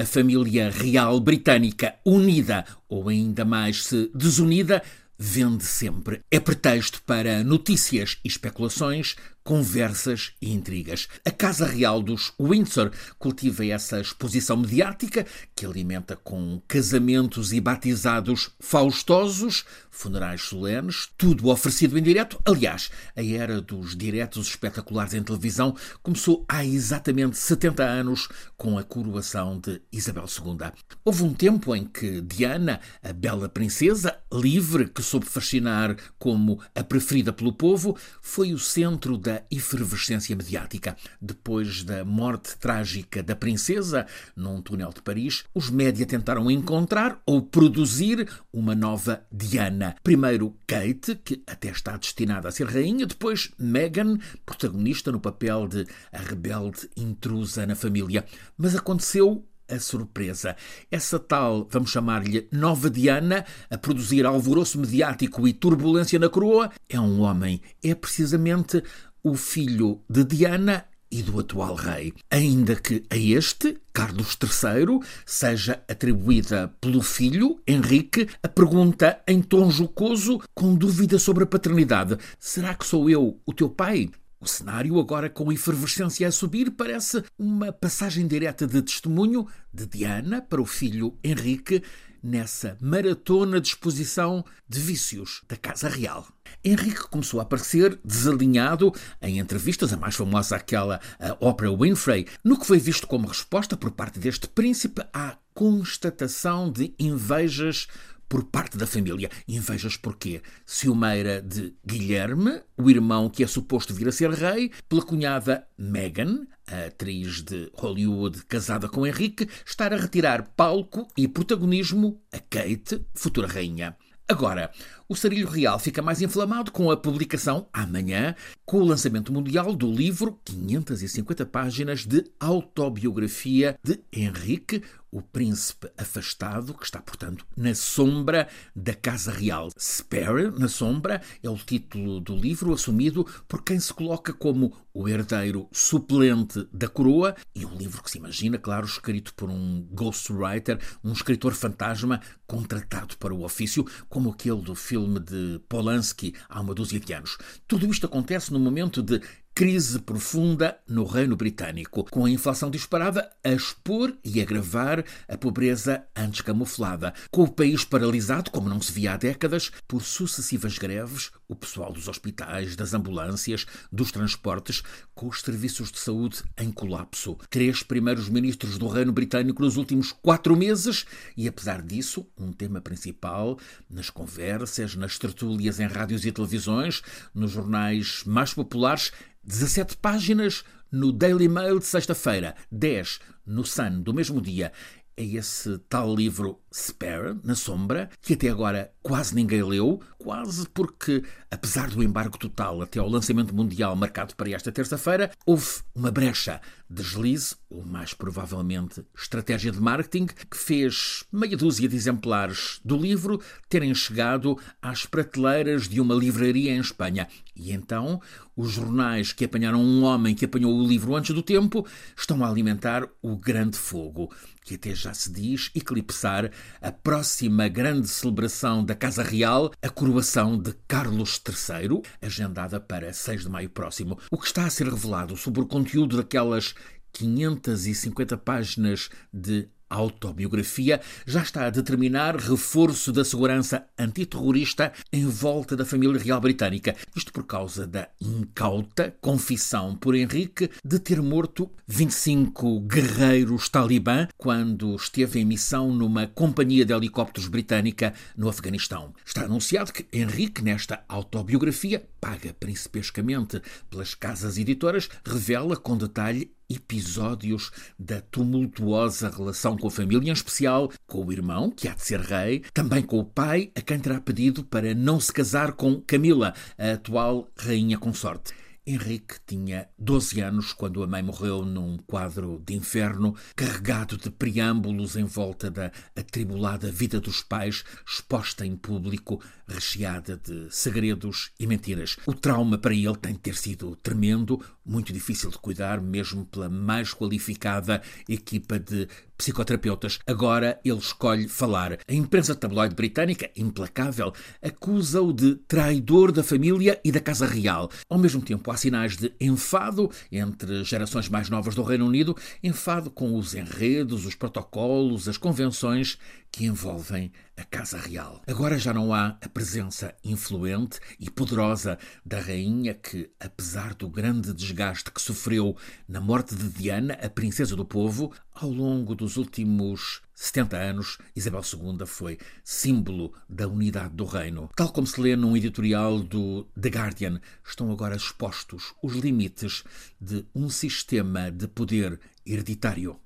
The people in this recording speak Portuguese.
A família real britânica, unida ou ainda mais se desunida, vende sempre. É pretexto para notícias e especulações, conversas e intrigas. A Casa Real dos Windsor cultiva essa exposição mediática que alimenta com casamentos e batizados faustosos, funerais solenes, tudo oferecido em direto. Aliás, a era dos diretos espetaculares em televisão começou há exatamente 70 anos com a coroação de Isabel II. Houve um tempo em que Diana, a bela princesa, livre, que soube fascinar como a preferida pelo povo, foi o centro da da efervescência mediática. Depois da morte trágica da princesa, num túnel de Paris, os média tentaram encontrar ou produzir uma nova Diana. Primeiro Kate, que até está destinada a ser rainha, depois Meghan, protagonista no papel de a rebelde intrusa na família. Mas aconteceu a surpresa. Essa tal, vamos chamar-lhe Nova Diana, a produzir alvoroço mediático e turbulência na coroa, é um homem. É precisamente o filho de Diana e do atual rei, ainda que a este, Carlos III, seja atribuída pelo filho, Henrique, a pergunta em tom jocoso, com dúvida sobre a paternidade: será que sou eu o teu pai? O cenário, agora com efervescência a subir, parece uma passagem direta de testemunho de Diana para o filho Henrique nessa maratona de exposição de vícios da Casa Real. Henrique começou a aparecer desalinhado em entrevistas, a mais famosa aquela a Oprah Winfrey, no que foi visto como resposta por parte deste príncipe à constatação de invejas por parte da família. Invejas porquê? Ciumeira de Guilherme, o irmão que é suposto vir a ser rei, pela cunhada Meghan, a atriz de Hollywood casada com Henrique, estar a retirar palco e protagonismo a Kate, futura rainha. Agora, o Sarilho Real fica mais inflamado com a publicação, amanhã, com o lançamento mundial do livro 550 páginas de autobiografia de Henrique, o príncipe afastado, que está, portanto, na sombra da Casa Real. Spare, na sombra, é o título do livro assumido por quem se coloca como o herdeiro suplente da coroa e um livro que se imagina, claro, escrito por um ghostwriter, um escritor fantasma contratado para o ofício, como aquele do filme de Polanski há uma dúzia de anos. Tudo isto acontece no momento de crise profunda no reino britânico, com a inflação disparada a expor e agravar a pobreza antes camuflada, com o país paralisado, como não se via há décadas, por sucessivas greves, o pessoal dos hospitais, das ambulâncias, dos transportes, com os serviços de saúde em colapso. Três primeiros ministros do reino britânico nos últimos quatro meses e, apesar disso, um tema principal nas conversas, nas tertúlias em rádios e televisões, nos jornais mais populares, 17 páginas no Daily Mail de sexta-feira, 10 no Sun do mesmo dia. É esse tal livro Spare, na sombra, que até agora quase ninguém leu, quase porque, apesar do embargo total até ao lançamento mundial marcado para esta terça-feira, houve uma brecha, deslize, ou mais provavelmente estratégia de marketing, que fez meia dúzia de exemplares do livro terem chegado às prateleiras de uma livraria em Espanha. E então, os jornais que apanharam um homem que apanhou o livro antes do tempo estão a alimentar o grande fogo, que até já se diz eclipsar a próxima grande celebração da Casa Real, a coroação de Carlos III, agendada para 6 de maio próximo. O que está a ser revelado sobre o conteúdo daquelas 550 páginas de autobiografia já está a determinar reforço da segurança antiterrorista em volta da família real britânica. Isto por causa da incauta confissão por Henrique de ter morto 25 guerreiros talibã quando esteve em missão numa companhia de helicópteros britânica no Afeganistão. Está anunciado que Henrique, nesta autobiografia, paga principescamente pelas casas editoras, revela com detalhe episódios da tumultuosa relação com a família, em especial com o irmão, que há de ser rei, também com o pai, a quem terá pedido para não se casar com Camila, a atual rainha consorte. Henrique tinha 12 anos quando a mãe morreu num quadro de inferno, carregado de preâmbulos em volta da atribulada vida dos pais, exposta em público, recheada de segredos e mentiras. O trauma para ele tem de ter sido tremendo, muito difícil de cuidar, mesmo pela mais qualificada equipa de psicoterapeutas. Agora ele escolhe falar. A imprensa tabloide britânica, implacável, acusa-o de traidor da família e da Casa Real. Ao mesmo tempo, há sinais de enfado entre gerações mais novas do Reino Unido, enfado com os enredos, os protocolos, as convenções que envolvem a Casa Real. Agora já não há a presença influente e poderosa da rainha que, apesar do grande desgaste que sofreu na morte de Diana, a princesa do povo, ao longo dos últimos 70 anos, Isabel II foi símbolo da unidade do reino. Tal como se lê num editorial do The Guardian, estão agora expostos os limites de um sistema de poder hereditário.